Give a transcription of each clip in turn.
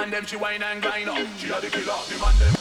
man them she wine and grind up. She a the killer, the man them.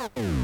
Oh.